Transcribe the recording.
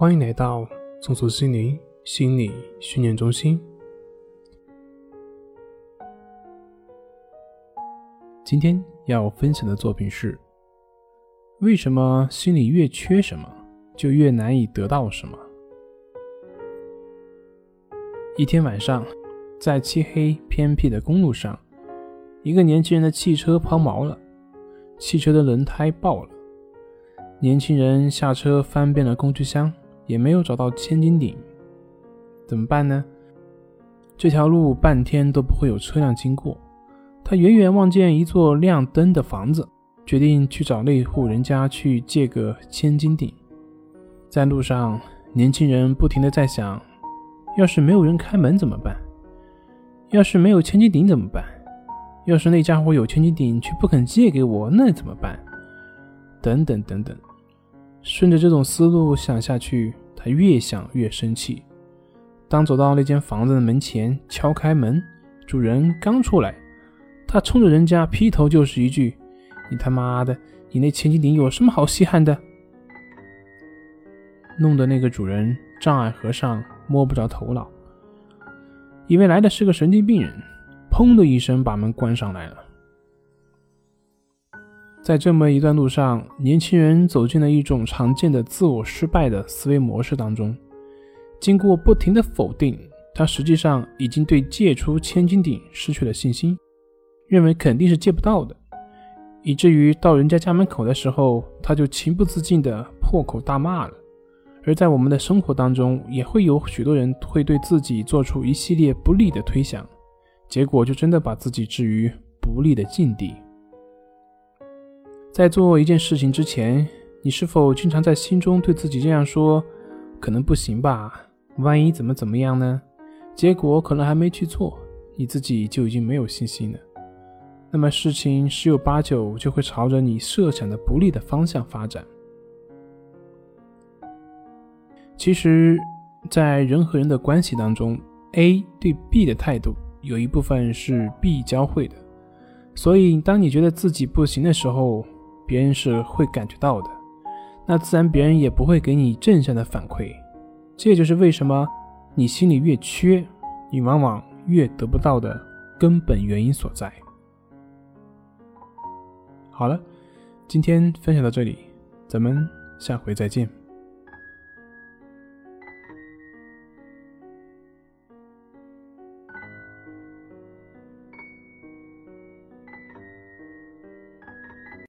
欢迎来到松鼠心灵心理训练中心。今天要分享的作品是：为什么心里越缺什么，就越难以得到什么？一天晚上，在漆黑偏僻的公路上，一个年轻人的汽车抛锚了，汽车的轮胎爆了。年轻人下车翻遍了工具箱。也没有找到千斤顶，怎么办呢？这条路半天都不会有车辆经过。他远远望见一座亮灯的房子，决定去找那户人家去借个千斤顶。在路上，年轻人不停的在想：要是没有人开门怎么办？要是没有千斤顶怎么办？要是那家伙有千斤顶却不肯借给我，那怎么办？等等等等。顺着这种思路想下去，他越想越生气。当走到那间房子的门前，敲开门，主人刚出来，他冲着人家劈头就是一句：“你他妈的，你那千斤顶有什么好稀罕的？”弄得那个主人障碍和尚摸不着头脑，以为来的是个神经病人，砰的一声把门关上来了。在这么一段路上，年轻人走进了一种常见的自我失败的思维模式当中。经过不停的否定，他实际上已经对借出千斤顶失去了信心，认为肯定是借不到的，以至于到人家家门口的时候，他就情不自禁地破口大骂了。而在我们的生活当中，也会有许多人会对自己做出一系列不利的推想，结果就真的把自己置于不利的境地。在做一件事情之前，你是否经常在心中对自己这样说：“可能不行吧？万一怎么怎么样呢？”结果可能还没去做，你自己就已经没有信心了。那么事情十有八九就会朝着你设想的不利的方向发展。其实，在人和人的关系当中，A 对 B 的态度有一部分是 B 教会的，所以当你觉得自己不行的时候，别人是会感觉到的，那自然别人也不会给你正向的反馈。这也就是为什么你心里越缺，你往往越得不到的根本原因所在。好了，今天分享到这里，咱们下回再见。